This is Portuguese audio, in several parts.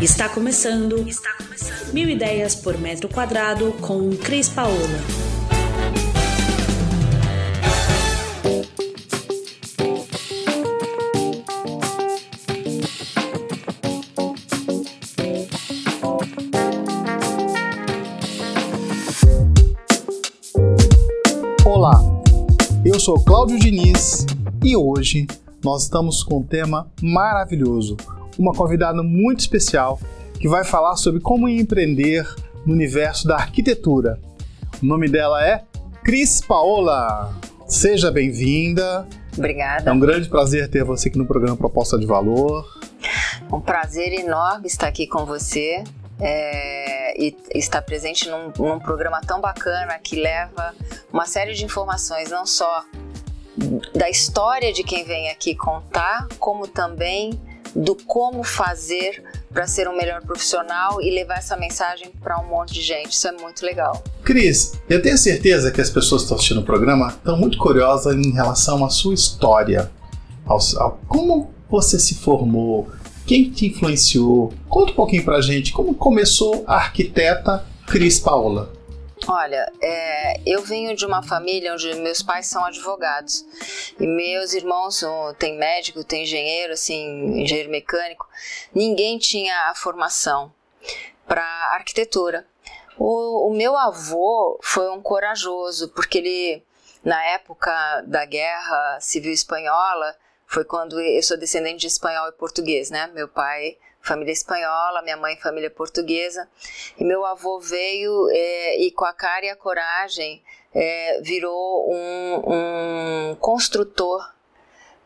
Está começando. Está começando. Mil ideias por metro quadrado com Cris Paola. Olá, eu sou Cláudio Diniz e hoje nós estamos com um tema maravilhoso uma convidada muito especial que vai falar sobre como empreender no universo da arquitetura. O nome dela é Cris Paola. Seja bem-vinda. Obrigada. É um grande prazer ter você aqui no programa Proposta de Valor. Um prazer enorme estar aqui com você é, e estar presente num, num programa tão bacana que leva uma série de informações, não só da história de quem vem aqui contar, como também do como fazer para ser um melhor profissional e levar essa mensagem para um monte de gente. Isso é muito legal. Cris, eu tenho certeza que as pessoas que estão assistindo o programa estão muito curiosas em relação à sua história. Ao, ao, como você se formou? Quem te influenciou? Conta um pouquinho pra gente como começou a arquiteta Cris Paola. Olha, é, eu venho de uma família onde meus pais são advogados e meus irmãos tem médico, tem engenheiro, assim, engenheiro mecânico. Ninguém tinha a formação para arquitetura. O, o meu avô foi um corajoso porque ele, na época da Guerra Civil Espanhola, foi quando eu sou descendente de espanhol e português, né? Meu pai família espanhola, minha mãe família portuguesa. E meu avô veio é, e com a cara e a coragem é, virou um, um construtor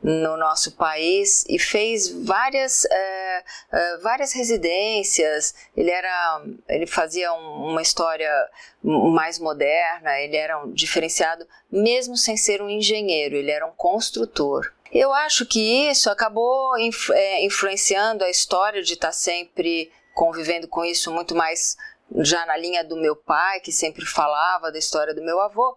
no nosso país e fez várias, é, é, várias residências. Ele era, ele fazia um, uma história mais moderna. Ele era um diferenciado, mesmo sem ser um engenheiro. Ele era um construtor. Eu acho que isso acabou é, influenciando a história de estar sempre convivendo com isso muito mais já na linha do meu pai, que sempre falava da história do meu avô,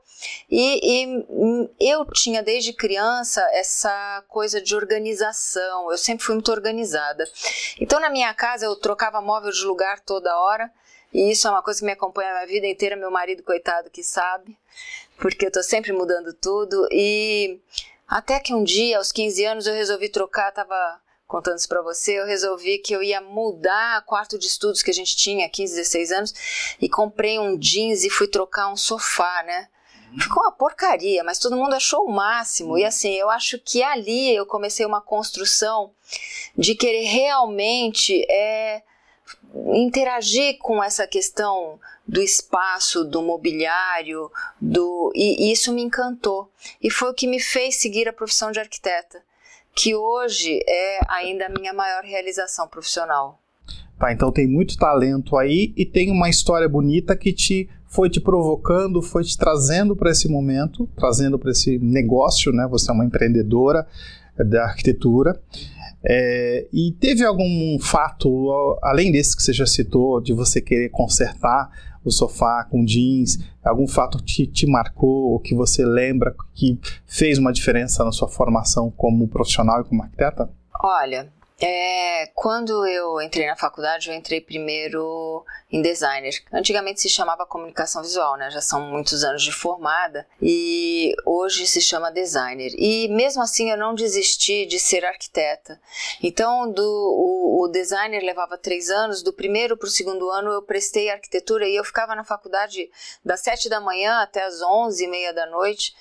e, e, eu tinha desde criança essa coisa de organização, eu sempre fui muito organizada. Então na minha casa eu trocava móvel de lugar toda hora, e isso é uma coisa que me acompanha a minha vida inteira, meu marido, coitado, que sabe, porque eu tô sempre mudando tudo, e até que um dia, aos 15 anos, eu resolvi trocar, tava contando isso para você, eu resolvi que eu ia mudar o quarto de estudos que a gente tinha, 15, 16 anos, e comprei um jeans e fui trocar um sofá, né? Ficou uma porcaria, mas todo mundo achou o máximo. E assim, eu acho que ali eu comecei uma construção de querer realmente é, interagir com essa questão do espaço, do mobiliário, do e isso me encantou e foi o que me fez seguir a profissão de arquiteta, que hoje é ainda a minha maior realização profissional. Tá, então tem muito talento aí e tem uma história bonita que te foi te provocando, foi te trazendo para esse momento, trazendo para esse negócio, né? Você é uma empreendedora da arquitetura. É, e teve algum fato, além desse que você já citou, de você querer consertar o sofá com jeans, algum fato que te marcou ou que você lembra que fez uma diferença na sua formação como profissional e como arquiteta? Olha, é, quando eu entrei na faculdade, eu entrei primeiro em designer. Antigamente se chamava comunicação visual, né? Já são muitos anos de formada e hoje se chama designer. E mesmo assim eu não desisti de ser arquiteta. Então do o, o designer levava três anos. Do primeiro para o segundo ano eu prestei arquitetura e eu ficava na faculdade das sete da manhã até as onze e meia da noite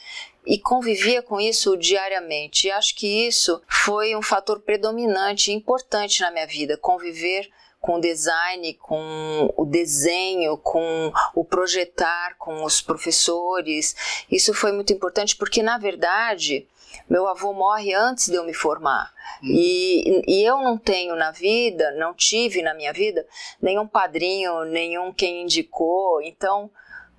e convivia com isso diariamente. E acho que isso foi um fator predominante e importante na minha vida, conviver com o design, com o desenho, com o projetar, com os professores. Isso foi muito importante porque, na verdade, meu avô morre antes de eu me formar. Hum. E, e eu não tenho na vida, não tive na minha vida, nenhum padrinho, nenhum quem indicou. Então,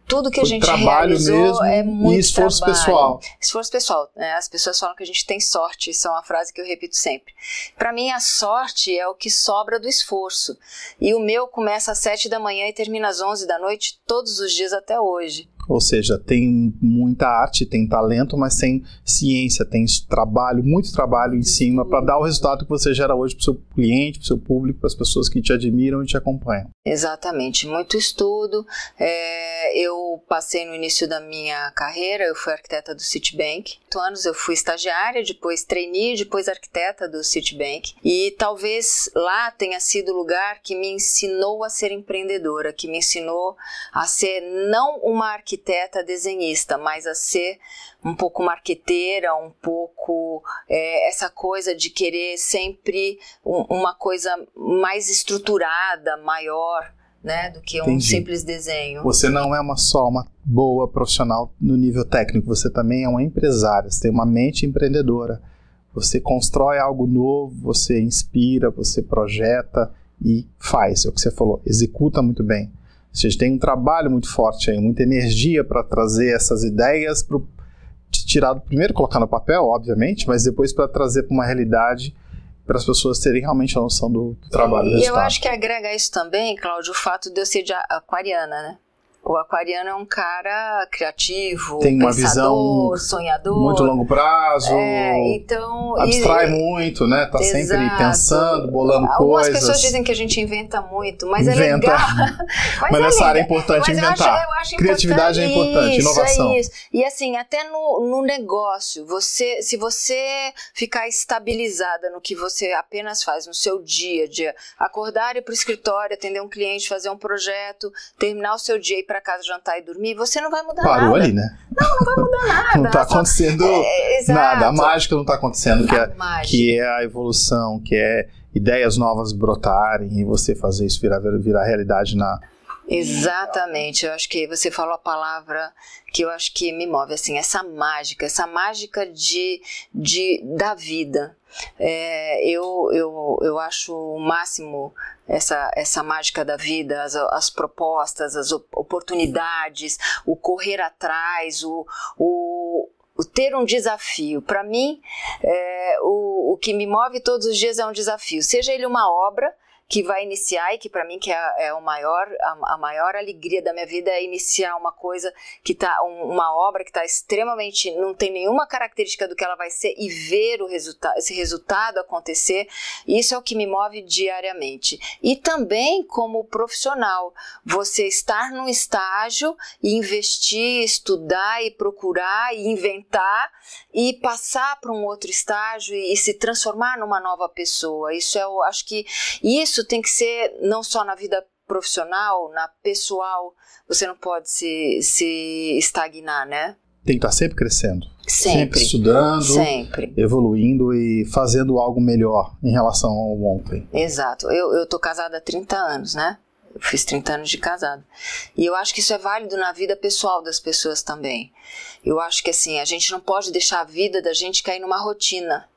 tudo que a gente realizou mesmo é muito e esforço trabalho. pessoal. Esforço pessoal. Né? As pessoas falam que a gente tem sorte, isso é uma frase que eu repito sempre. Para mim, a sorte é o que sobra do esforço. E o meu começa às sete da manhã e termina às onze da noite, todos os dias até hoje. Ou seja, tem muita arte, tem talento, mas tem ciência, tem trabalho, muito trabalho em cima para dar o resultado que você gera hoje para o seu cliente, para o seu público, para as pessoas que te admiram e te acompanham. Exatamente, muito estudo. É, eu passei no início da minha carreira, eu fui arquiteta do Citibank. Oito anos eu fui estagiária, depois trainee, depois arquiteta do Citibank. E talvez lá tenha sido o lugar que me ensinou a ser empreendedora, que me ensinou a ser não uma arquiteta desenhista, mas a ser um pouco marqueteira, um pouco é, essa coisa de querer sempre um, uma coisa mais estruturada, maior. Né, do que um Entendi. simples desenho. Você não é uma só uma boa profissional no nível técnico, você também é uma empresária, você tem uma mente empreendedora. Você constrói algo novo, você inspira, você projeta e faz, é o que você falou, executa muito bem. Você tem um trabalho muito forte aí, muita energia para trazer essas ideias para tirado primeiro colocar no papel, obviamente, mas depois para trazer para uma realidade para as pessoas terem realmente a noção do, do trabalho. E eu acho que agrega isso também, Cláudio, o fato de eu ser de aquariana, né? O aquariano é um cara criativo, tem uma pensador, visão sonhador, muito longo prazo. É, então abstrai e, muito, né? Tá exato. sempre pensando, bolando Algumas coisas. Algumas pessoas dizem que a gente inventa muito, mas inventa. é legal. mas, mas é nessa área é importante mas inventar. Eu acho, eu acho Criatividade importante. é importante, isso, inovação. É isso. E assim, até no, no negócio, você, se você ficar estabilizada no que você apenas faz no seu dia, de acordar e ir para o escritório, atender um cliente, fazer um projeto, terminar o seu dia e para casa jantar e dormir, você não vai mudar Parou nada. Parou ali, né? Não, não vai mudar nada. não está acontecendo é, nada. A mágica não está acontecendo, que é, que é a evolução, que é ideias novas brotarem e você fazer isso virar, virar realidade na, Exatamente, eu acho que você falou a palavra que eu acho que me move, assim, essa mágica, essa mágica de, de da vida. É, eu, eu, eu acho o máximo essa, essa mágica da vida, as, as propostas, as oportunidades, o correr atrás, o, o, o ter um desafio. Para mim, é, o, o que me move todos os dias é um desafio, seja ele uma obra que vai iniciar e que para mim que é, é, o maior a, a, maior alegria da minha vida é iniciar uma coisa que tá um, uma obra que está extremamente não tem nenhuma característica do que ela vai ser e ver o resultado esse resultado acontecer isso é o que me move diariamente. E também como profissional você estar num estágio investir estudar e procurar e inventar e passar para um outro estágio e, e se transformar numa nova pessoa isso é eu acho que isso tem que ser não só na vida profissional, na pessoal. Você não pode se, se estagnar, né? Tem que estar sempre crescendo. Sempre. Sempre estudando, sempre. evoluindo e fazendo algo melhor em relação ao ontem. Exato. Eu, eu tô casada há 30 anos, né? Eu fiz 30 anos de casado. E eu acho que isso é válido na vida pessoal das pessoas também. Eu acho que assim, a gente não pode deixar a vida da gente cair numa rotina.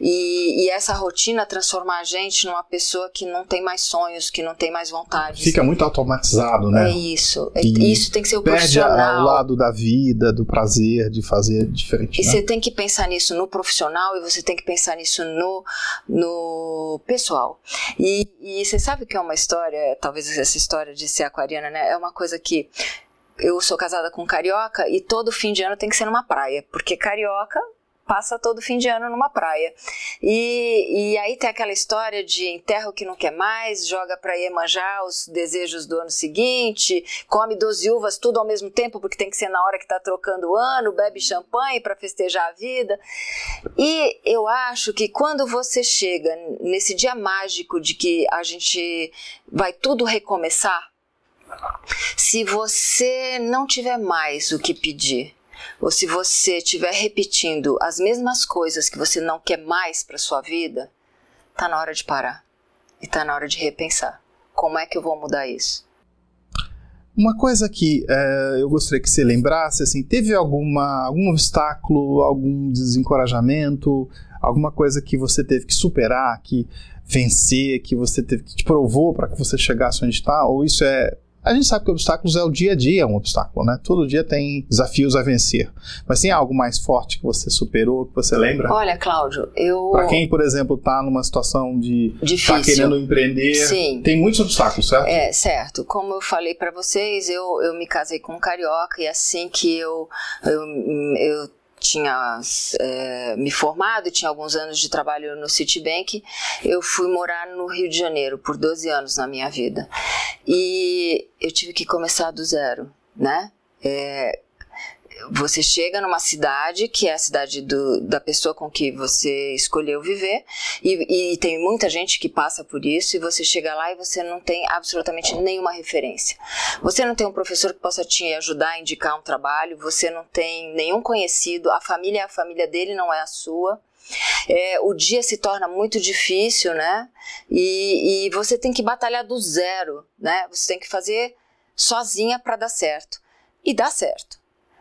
E, e, essa rotina transformar a gente numa pessoa que não tem mais sonhos, que não tem mais vontade. Fica muito automatizado, né? É isso. É, isso tem que ser o perde profissional. o lado da vida, do prazer de fazer diferente. E né? você tem que pensar nisso no profissional e você tem que pensar nisso no, no pessoal. E, e você sabe que é uma história, talvez essa história de ser aquariana, né? É uma coisa que eu sou casada com um carioca e todo fim de ano tem que ser numa praia, porque carioca passa todo fim de ano numa praia. E, e aí tem aquela história de enterra o que não quer mais, joga para Iemanjá os desejos do ano seguinte, come 12 uvas tudo ao mesmo tempo, porque tem que ser na hora que está trocando o ano, bebe champanhe para festejar a vida. E eu acho que quando você chega nesse dia mágico de que a gente vai tudo recomeçar, se você não tiver mais o que pedir, ou se você estiver repetindo as mesmas coisas que você não quer mais para sua vida, tá na hora de parar e tá na hora de repensar. Como é que eu vou mudar isso? Uma coisa que é, eu gostaria que você lembrasse, assim, teve alguma, algum obstáculo, algum desencorajamento, alguma coisa que você teve que superar, que vencer, que você teve que te provou para que você chegasse onde está? Ou isso é A gente sabe que obstáculos é o dia a dia um obstáculo, né? Todo dia tem desafios a vencer. Mas tem algo mais forte que você superou, que você lembra? Olha, Cláudio, eu. Para quem, por exemplo, está numa situação de tá Difícil. tá querendo empreender, Sim. tem muitos obstáculos, certo? É, certo. Como eu falei para vocês, eu, eu me casei com um carioca e assim que eu, eu, eu tinha é, me formado, tinha alguns anos de trabalho no Citibank, eu fui morar no Rio de Janeiro por 12 anos na minha vida. E eu tive que começar do zero, né? É, você chega numa cidade que é a cidade do, da pessoa com que você escolheu viver e, e, tem muita gente que passa por isso e você chega lá e você não tem absolutamente nenhuma referência. Você não tem um professor que possa te ajudar a indicar um trabalho, você não tem nenhum conhecido, a família é a família dele, não é a sua. É, o dia se torna muito difícil, né? E, e você tem que batalhar do zero, né? Você tem que fazer sozinha para dar certo. E dá certo.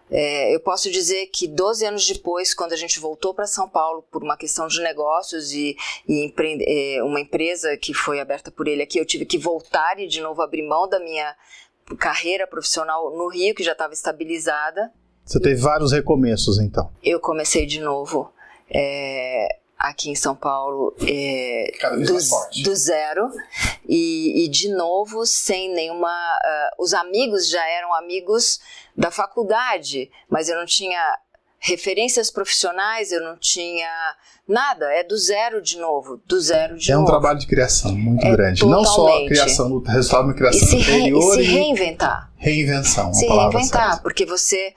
É, eu posso dizer que 12 anos depois, quando a gente voltou para São Paulo por uma questão de negócios e, e é, uma empresa que foi aberta por ele aqui, eu tive que voltar e de novo abrir mão da minha carreira profissional no Rio, que já estava estabilizada. Você teve vários recomeços, então? Eu comecei de novo. É, aqui em São Paulo é, do, do, zero e, e, de novo sem nenhuma uh, os amigos já eram amigos da faculdade mas eu não tinha referências profissionais eu não tinha nada. É do zero de novo do zero de é novo. um trabalho de criação muito é grande. Não só a criação do resultado da criação e se, anterior re, e se reinventar. reinvenção se reinventar certa. porque você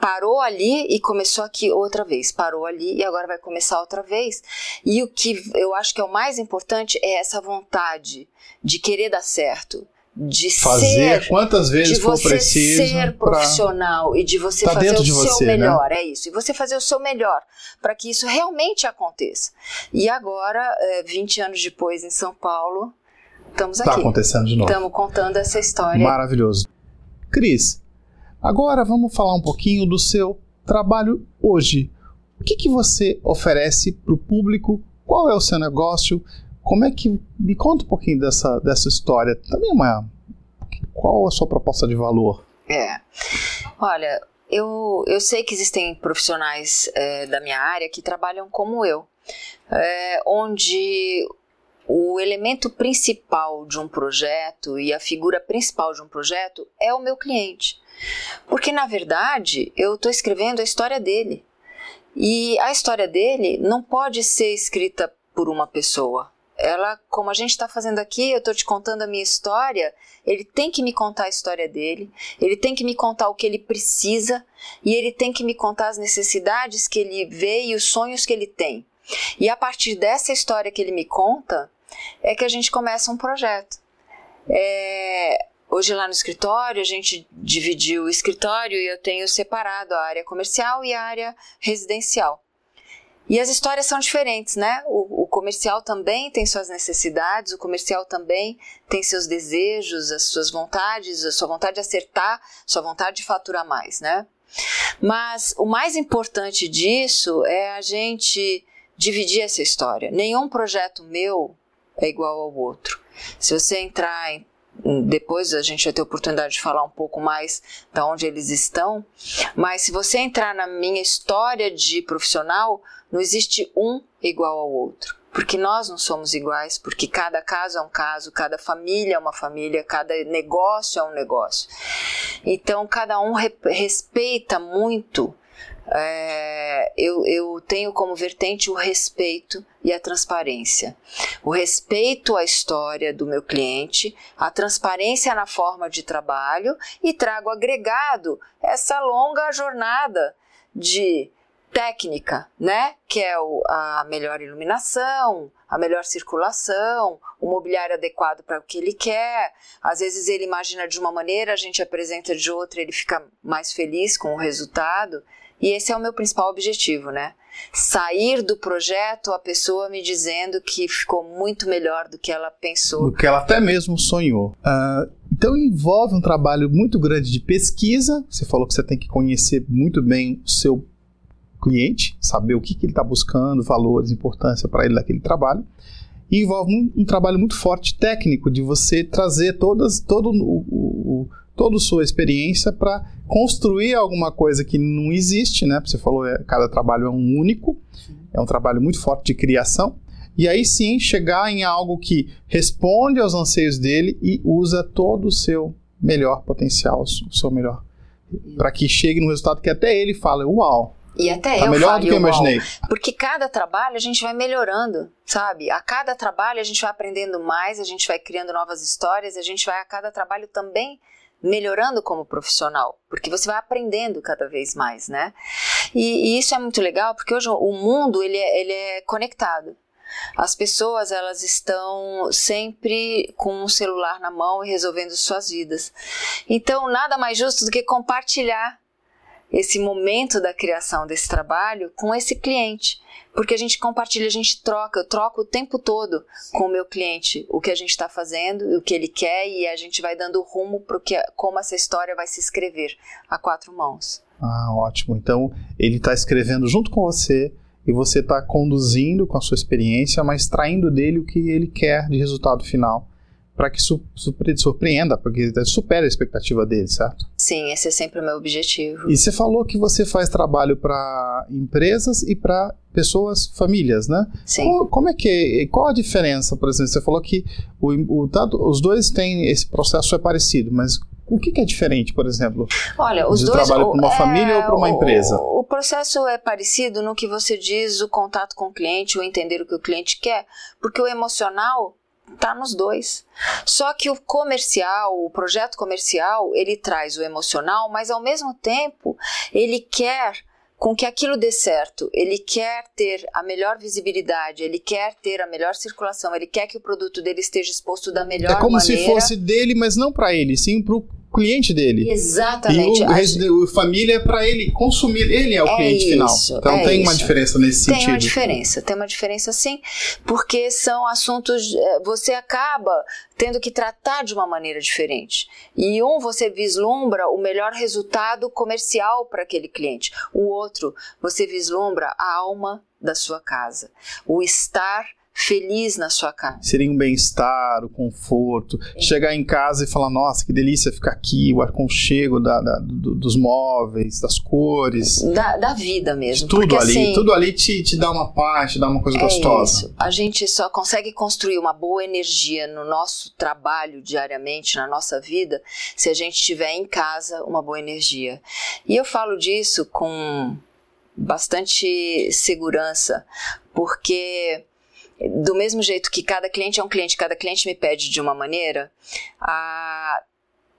parou ali e começou aqui outra vez, parou ali e agora vai começar outra vez. E o que eu acho que é o mais importante é essa vontade de querer dar certo, de fazer ser, quantas vezes for preciso ser profissional e de você tá fazer o de seu você, né? melhor, né? é isso. E você fazer o seu melhor para que isso realmente aconteça. E agora, 20 anos depois em São Paulo, estamos tá aqui. Está acontecendo de novo. Estamos contando essa história. Maravilhoso. Cris, Agora vamos falar um pouquinho do seu trabalho hoje. O que, que você oferece para o público? Qual é o seu negócio? Como é que. Me conta um pouquinho dessa, dessa história. Também uma. Qual a sua proposta de valor? É. Olha, eu, eu sei que existem profissionais é, da minha área que trabalham como eu, é, onde o elemento principal de um projeto e a figura principal de um projeto é o meu cliente. Porque, na verdade, eu estou escrevendo a história dele. E a história dele não pode ser escrita por uma pessoa. Ela, como a gente está fazendo aqui, eu estou te contando a minha história, ele tem que me contar a história dele, ele tem que me contar o que ele precisa e ele tem que me contar as necessidades que ele vê e os sonhos que ele tem. E a partir dessa história que ele me conta, é que a gente começa um projeto. É, Hoje lá no escritório a gente dividiu o escritório e eu tenho separado a área comercial e a área residencial. E as histórias são diferentes, né? O, comercial também tem suas necessidades, o comercial também tem seus desejos, as suas vontades, a sua vontade de acertar, sua vontade de faturar mais, né? Mas o mais importante disso é a gente dividir essa história. Nenhum projeto meu é igual ao outro. Se você entrar em depois a gente vai ter oportunidade de falar um pouco mais de onde eles estão, mas se você entrar na minha história de profissional, não existe um igual ao outro. Porque nós não somos iguais, porque cada caso é um caso, cada família é uma família, cada negócio é um negócio. Então, cada um respeita muito é, eu, eu tenho como vertente o respeito e a transparência. O respeito à história do meu cliente, a transparência na forma de trabalho e trago agregado essa longa jornada de técnica, né? Que é o, a melhor iluminação, a melhor circulação, o mobiliário adequado para o que ele quer. Às vezes ele imagina de uma maneira, a gente apresenta de outra, ele fica mais feliz com o resultado. E esse é o meu principal objetivo, né? Sair do projeto a pessoa me dizendo que ficou muito melhor do que ela pensou. Do que ela até mesmo sonhou. Uh, então envolve um trabalho muito grande de pesquisa. Você falou que você tem que conhecer muito bem o seu cliente, saber o que, que ele está buscando, valores, importância para ele daquele trabalho. E envolve um, um, trabalho muito forte técnico de você trazer todas, todo o, o toda a sua experiência para construir alguma coisa que não existe, né? Você falou, é, cada trabalho é um único, é um trabalho muito forte de criação. E aí sim chegar em algo que responde aos anseios dele e usa todo o seu melhor potencial, o seu melhor, para que chegue no resultado que até ele fala, uau, e até tá eu melhor do que eu imaginei. Porque cada trabalho a gente vai melhorando, sabe? A cada trabalho a gente vai aprendendo mais, a gente vai criando novas histórias, a gente vai a cada trabalho também melhorando como profissional, porque você vai aprendendo cada vez mais, né? E, e isso é muito legal, porque hoje o mundo ele é, ele é conectado. As pessoas elas estão sempre com um celular na mão e resolvendo suas vidas. Então nada mais justo do que compartilhar esse momento da criação desse trabalho com esse cliente porque a gente compartilha, a gente troca, eu troco o tempo todo com o meu cliente o que a gente está fazendo, o que ele quer e a gente vai dando rumo para como essa história vai se escrever a quatro mãos. Ah, ótimo. Então ele está escrevendo junto com você e você está conduzindo com a sua experiência, mas extraindo dele o que ele quer de resultado final para que su surpreenda, porque supera a expectativa dele, certo? Sim, esse é sempre o meu objetivo. E você falou que você faz trabalho para empresas e para pessoas, famílias, né? Sim. Qual, como é que qual a diferença, por exemplo? Você falou que o, o, tanto, os dois têm esse processo é parecido, mas o que, que, é diferente, por exemplo? Olha, os de dois. trabalho para uma é, família ou para uma empresa? O, o, processo é parecido no que você diz, o contato com o cliente, o entender o que o cliente quer, porque o emocional tá nos dois. Só que o comercial, o projeto comercial, ele traz o emocional, mas ao mesmo tempo ele quer com que aquilo dê certo. Ele quer ter a melhor visibilidade, ele quer ter a melhor circulação, ele quer que o produto dele esteja exposto da melhor maneira. É como maneira. se fosse dele, mas não para ele, sim para o cliente dele. Exatamente. E o, a... família é para ele consumir, ele é o é cliente isso, final. Então é tem isso. uma diferença nesse tem sentido. Tem uma diferença, tem uma diferença sim, porque são assuntos, eh, você acaba tendo que tratar de uma maneira diferente. E um você vislumbra o melhor resultado comercial para aquele cliente, o outro você vislumbra a alma da sua casa, o estar feliz na sua casa. Seria um bem-estar, o conforto. É. Chegar em casa e falar, nossa, que delícia ficar aqui, o aconchego da, da do, dos móveis, das cores. Da, da vida mesmo. tudo porque, ali. Assim, tudo ali te, te dá uma paz, te dá uma coisa é gostosa. Isso. A gente só consegue construir uma boa energia no nosso trabalho diariamente, na nossa vida, se a gente tiver em casa uma boa energia. E eu falo disso com bastante segurança, porque do mesmo jeito que cada cliente é um cliente, cada cliente me pede de uma maneira, há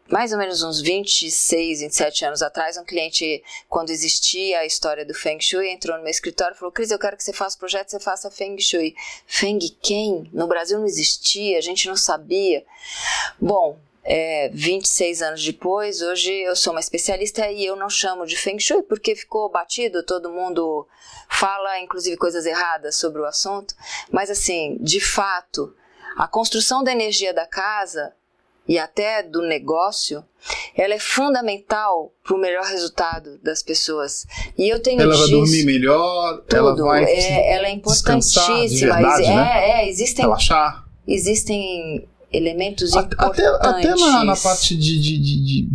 mais ou menos uns 26, 27 anos atrás, um cliente, quando existia a história do Feng Shui, entrou no meu escritório e falou: Cris, eu quero que você faça projeto, você faça Feng Shui. Feng quem? No Brasil não existia, a gente não sabia. Bom, é, 26 anos depois, hoje eu sou uma especialista e eu não chamo de Feng Shui porque ficou batido, todo mundo fala inclusive coisas erradas sobre o assunto, mas assim, de fato, a construção da energia da casa e até do negócio, ela é fundamental para o melhor resultado das pessoas. E eu tenho ela vai dormir melhor, tudo. ela vai é, ela é importantíssima. De verdade, é, né? é, existem relaxar. Existem elementos até, importantes. Até na, na parte de, de, de,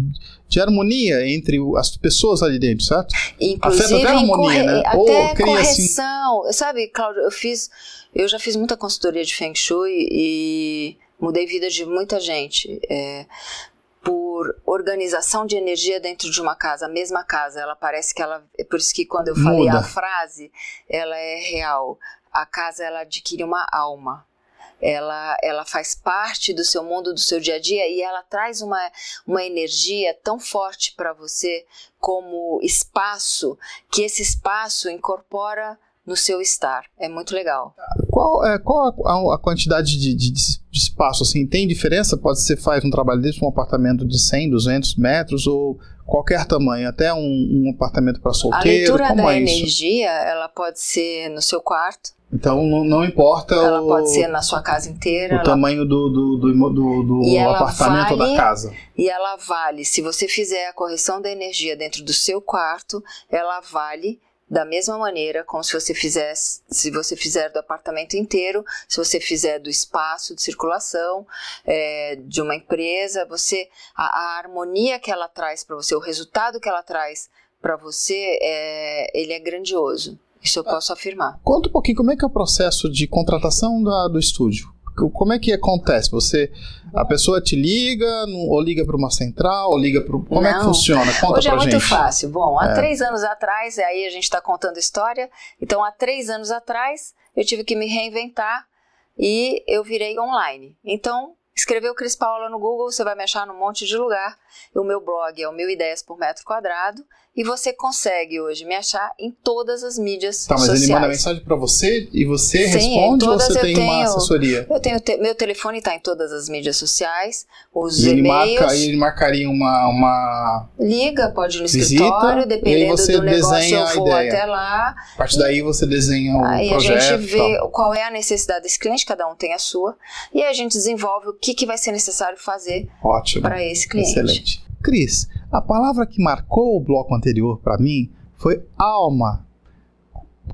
de, harmonia entre as pessoas ali dentro, certo? Inclusive, Afeta até a harmonia, né? Até Ou assim correção. Assim... Sabe, Cláudio, eu fiz... Eu já fiz muita consultoria de Feng Shui e mudei vida de muita gente. É, por organização de energia dentro de uma casa, a mesma casa, ela parece que ela, é por isso que quando eu falei Muda. a frase, ela é real. A casa ela adquire uma alma ela, ela faz parte do seu mundo, do seu dia a dia e ela traz uma, uma energia tão forte para você como espaço, que esse espaço incorpora no seu estar. É muito legal. Qual, é, qual a, a quantidade de, de, de, espaço? Assim, tem diferença? Pode ser faz um trabalho desse, um apartamento de 100, 200 metros ou qualquer tamanho, até um, um apartamento para solteiro? A leitura da é energia, ela pode ser no seu quarto, então não, não importa ela o, pode ser na sua casa inteira. O ela... tamanho do, do, do, do, do apartamento vale, da casa. E ela vale, se você fizer a correção da energia dentro do seu quarto, ela vale da mesma maneira como se você fizesse, se você fizer do apartamento inteiro, se você fizer do espaço de circulação é, de uma empresa, você a, a harmonia que ela traz para você, o resultado que ela traz para você, é, ele é grandioso. Isso eu posso afirmar. Conta um pouquinho como é que é o processo de contratação da, do estúdio. Como é que acontece? Você, a pessoa te liga, ou liga para uma central, ou liga para como Não. é que funciona? Conta Hoje é muito gente. fácil. Bom, há é. três anos atrás, aí a gente está contando história. Então, há três anos atrás, eu tive que me reinventar e eu virei online. Então, escreveu Cris Paula no Google, você vai me achar num monte de lugar. O meu blog é o Mil Ideias por Metro Quadrado e você consegue hoje me achar em todas as mídias tá, mas sociais. ele manda mensagem para você e você Sim, responde ou você tem tenho, uma assessoria? Eu tenho te, meu telefone está em todas as mídias sociais, os e ele marca, ele marcaria uma, uma liga, pode ir no visita, escritório, dependendo do negócio eu vou até lá. A partir daí você desenha o aí projeto. Aí a gente vê qual é a necessidade desse cliente, cada um tem a sua, e a gente desenvolve o que, que vai ser necessário fazer para esse cliente. Excelente. Cris, a palavra que marcou o bloco anterior para mim foi alma.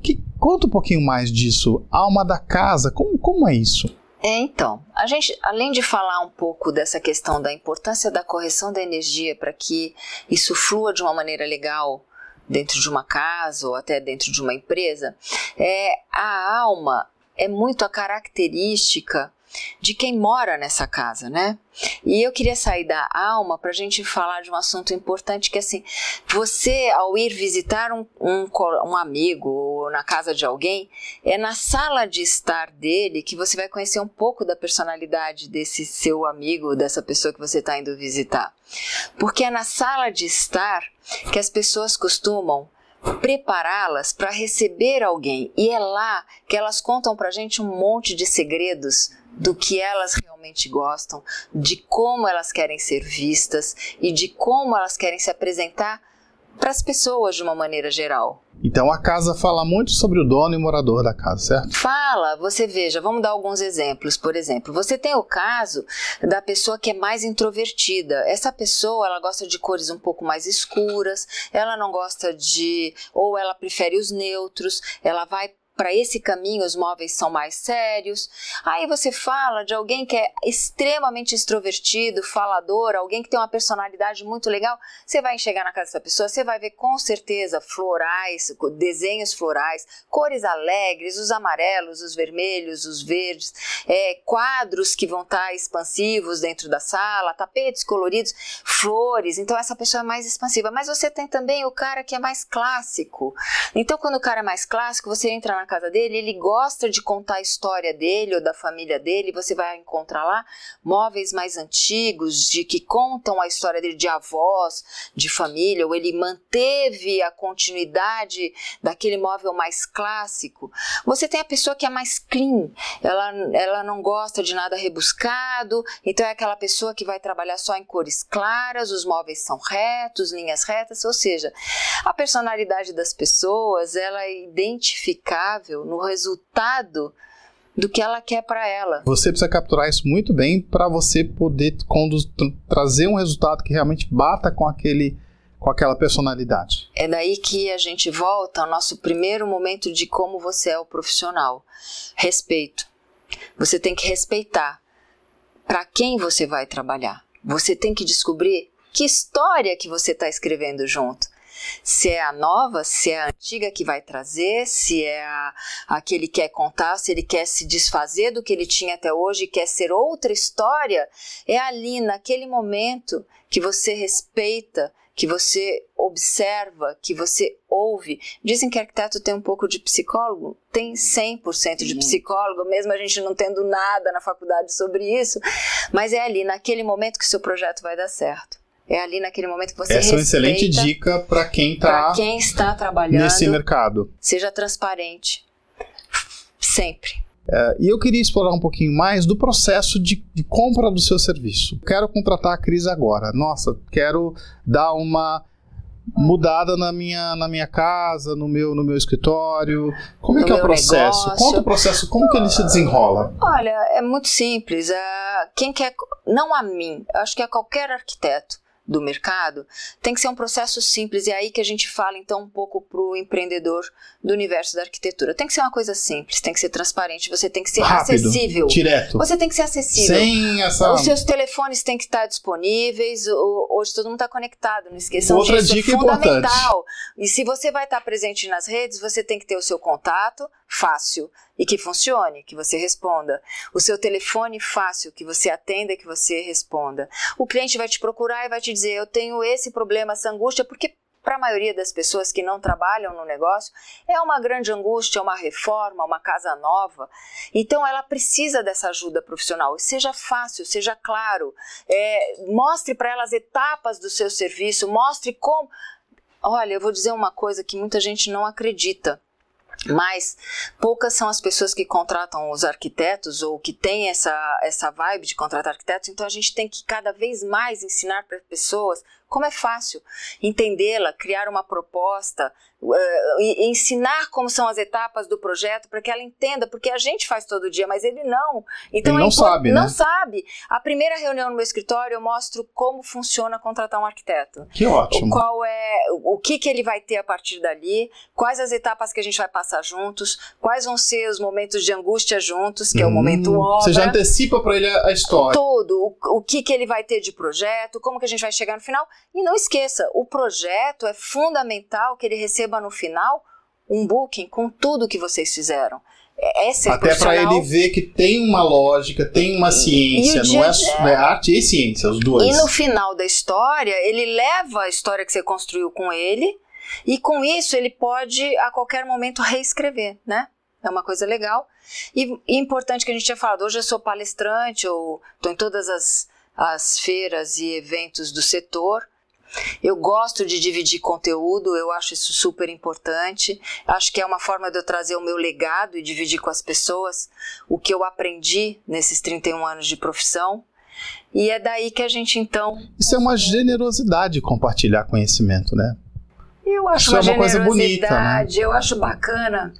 Que, conta um pouquinho mais disso. Alma da casa, como, como é isso? É, então, a gente, além de falar um pouco dessa questão da importância da correção da energia para que isso flua de uma maneira legal dentro de uma casa ou até dentro de uma empresa, é, a alma é muito a característica de quem mora nessa casa, né? E eu queria sair da alma para a gente falar de um assunto importante que assim, você ao ir visitar um, um, um amigo ou na casa de alguém, é na sala de estar dele que você vai conhecer um pouco da personalidade desse seu amigo, dessa pessoa que você está indo visitar. Porque é na sala de estar que as pessoas costumam prepará-las para receber alguém. E é lá que elas contam para gente um monte de segredos do que elas realmente gostam, de como elas querem ser vistas e de como elas querem se apresentar para as pessoas de uma maneira geral. Então a casa fala muito sobre o dono e morador da casa, certo? Fala, você veja, vamos dar alguns exemplos. Por exemplo, você tem o caso da pessoa que é mais introvertida. Essa pessoa, ela gosta de cores um pouco mais escuras, ela não gosta de ou ela prefere os neutros, ela vai para esse caminho os móveis são mais sérios. Aí você fala de alguém que é extremamente extrovertido, falador, alguém que tem uma personalidade muito legal. Você vai chegar na casa dessa pessoa, você vai ver com certeza florais, desenhos florais, cores alegres, os amarelos, os vermelhos, os verdes, é, quadros que vão estar tá expansivos dentro da sala, tapetes coloridos, flores. Então essa pessoa é mais expansiva. Mas você tem também o cara que é mais clássico. Então quando o cara é mais clássico, você entra na casa dele, ele gosta de contar a história dele ou da família dele, você vai encontrar lá móveis mais antigos, de que contam a história dele de avós, de família, ou ele manteve a continuidade daquele móvel mais clássico. Você tem a pessoa que é mais clean, ela, ela não gosta de nada rebuscado, então é aquela pessoa que vai trabalhar só em cores claras, os móveis são retos, linhas retas, ou seja, a personalidade das pessoas, ela é identificável no resultado do que ela quer para ela. Você precisa capturar isso muito bem para você poder trazer um resultado que realmente bata com aquele com aquela personalidade. É daí que a gente volta ao nosso primeiro momento de como você é o profissional. Respeito. Você tem que respeitar para quem você vai trabalhar. Você tem que descobrir que história que você está escrevendo junto se é a nova, se é a antiga que vai trazer, se é a, a que ele quer contar, se ele quer se desfazer do que ele tinha até hoje e quer ser outra história, é ali, naquele momento, que você respeita, que você observa, que você ouve. Dizem que arquiteto tem um pouco de psicólogo, tem 100% de psicólogo, mesmo a gente não tendo nada na faculdade sobre isso, mas é ali, naquele momento, que seu projeto vai dar certo. É ali naquele momento que você Essa é uma excelente dica para quem tá quem está trabalhando nesse mercado. Seja transparente. Sempre. É, e eu queria explorar um pouquinho mais do processo de, de, compra do seu serviço. Quero contratar a Cris agora. Nossa, quero dar uma mudada na minha, na minha casa, no meu, no meu escritório. Como é que é o processo? Negócio. Conta o processo, como que ele se desenrola? Olha, é muito simples. É, quem quer, não a mim, acho que a qualquer arquiteto do mercado, tem que ser um processo simples. E é aí que a gente fala, então, um pouco para o empreendedor do universo da arquitetura. Tem que ser uma coisa simples, tem que ser transparente, você tem que ser Rápido, acessível. Direto. Você tem que ser acessível. Sem essa. Os seus telefones têm que estar disponíveis. Hoje todo mundo está conectado, não esqueçam Outra disso. dica é fundamental. importante. E se você vai estar presente nas redes, você tem que ter o seu contato fácil e que funcione, que você responda. O seu telefone fácil, que você atenda que você responda. O cliente vai te procurar e vai te dizer: Eu tenho esse problema, essa angústia, porque para a maioria das pessoas que não trabalham no negócio, é uma grande angústia, uma reforma, uma casa nova. Então, ela precisa dessa ajuda profissional. Seja fácil, seja claro. É, mostre para ela as etapas do seu serviço, mostre como. Olha, eu vou dizer uma coisa que muita gente não acredita. Mas poucas são as pessoas que contratam os arquitetos ou que têm essa, essa vibe de contratar arquitetos, então a gente tem que cada vez mais ensinar para pessoas como é fácil entendê-la, criar uma proposta, uh, ensinar como são as etapas do projeto para que ela entenda, porque a gente faz todo dia, mas ele não. Então ele não é sabe, não né? sabe. A primeira reunião no meu escritório eu mostro como funciona contratar um arquiteto. Que ótimo. Qual é o que que ele vai ter a partir dali? Quais as etapas que a gente vai passar juntos? Quais vão ser os momentos de angústia juntos, que é o momento Hum, obra? Você já antecipa para ele a a história. Tudo, o, o que, que ele vai ter de projeto, como que a gente vai chegar no final. E não esqueça, o projeto é fundamental que ele receba no final um booking com tudo que vocês fizeram. É, é ser Até para ele ver que tem uma lógica, tem uma ciência, não é, é arte e ciência, os dois. E no final da história, ele leva a história que você construiu com ele, e com isso ele pode a qualquer momento reescrever, né? É uma coisa legal. E, e importante que a gente tinha falado, hoje eu sou palestrante, eu estou em todas as, as feiras e eventos do setor. Eu gosto de dividir conteúdo, eu acho isso super importante. Acho que é uma forma de eu trazer o meu legado e dividir com as pessoas o que eu aprendi nesses 31 anos de profissão. E é daí que a gente então. Isso é uma generosidade compartilhar conhecimento, né? Eu acho Isso é uma, uma coisa bonita, né? eu acho bacana.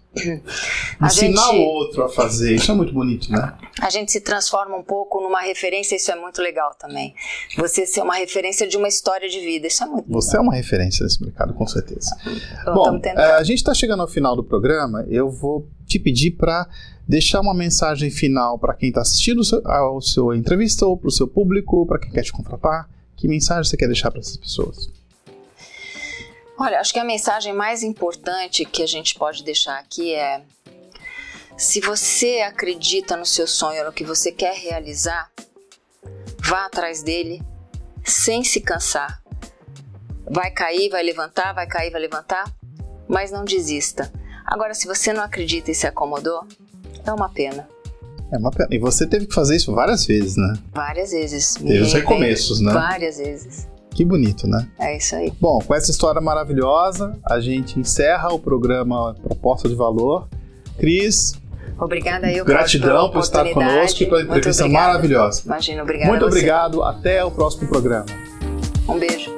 A Ensinar gente- o outro a fazer, isso é muito bonito, né? A gente se transforma um pouco numa referência, isso é muito legal também. Você ser uma referência de uma história de vida, isso é muito Você é uma referência nesse mercado, com certeza. Então, Bom, eh, a gente está chegando ao final do programa. Eu vou te pedir para deixar uma mensagem final para quem está assistindo ao seu entrevista ou para o seu público, para quem quer te contratar. Que mensagem você quer deixar para essas pessoas? Olha, acho que a mensagem mais importante que a gente pode deixar aqui é: se você acredita no seu sonho, no que você quer realizar, vá atrás dele sem se cansar. Vai cair, vai levantar, vai cair, vai levantar, mas não desista. Agora, se você não acredita e se acomodou, é uma pena. É uma pena. E você teve que fazer isso várias vezes, né? Várias vezes. Teve os recomeços, né? Várias vezes. Que bonito, né? É isso aí. Bom, com essa história maravilhosa, a gente encerra o programa Proposta de Valor. Cris, Obrigada eu gratidão por estar conosco e pela entrevista maravilhosa. Imagina, obrigada. Muito obrigado. Até o próximo programa. Um beijo.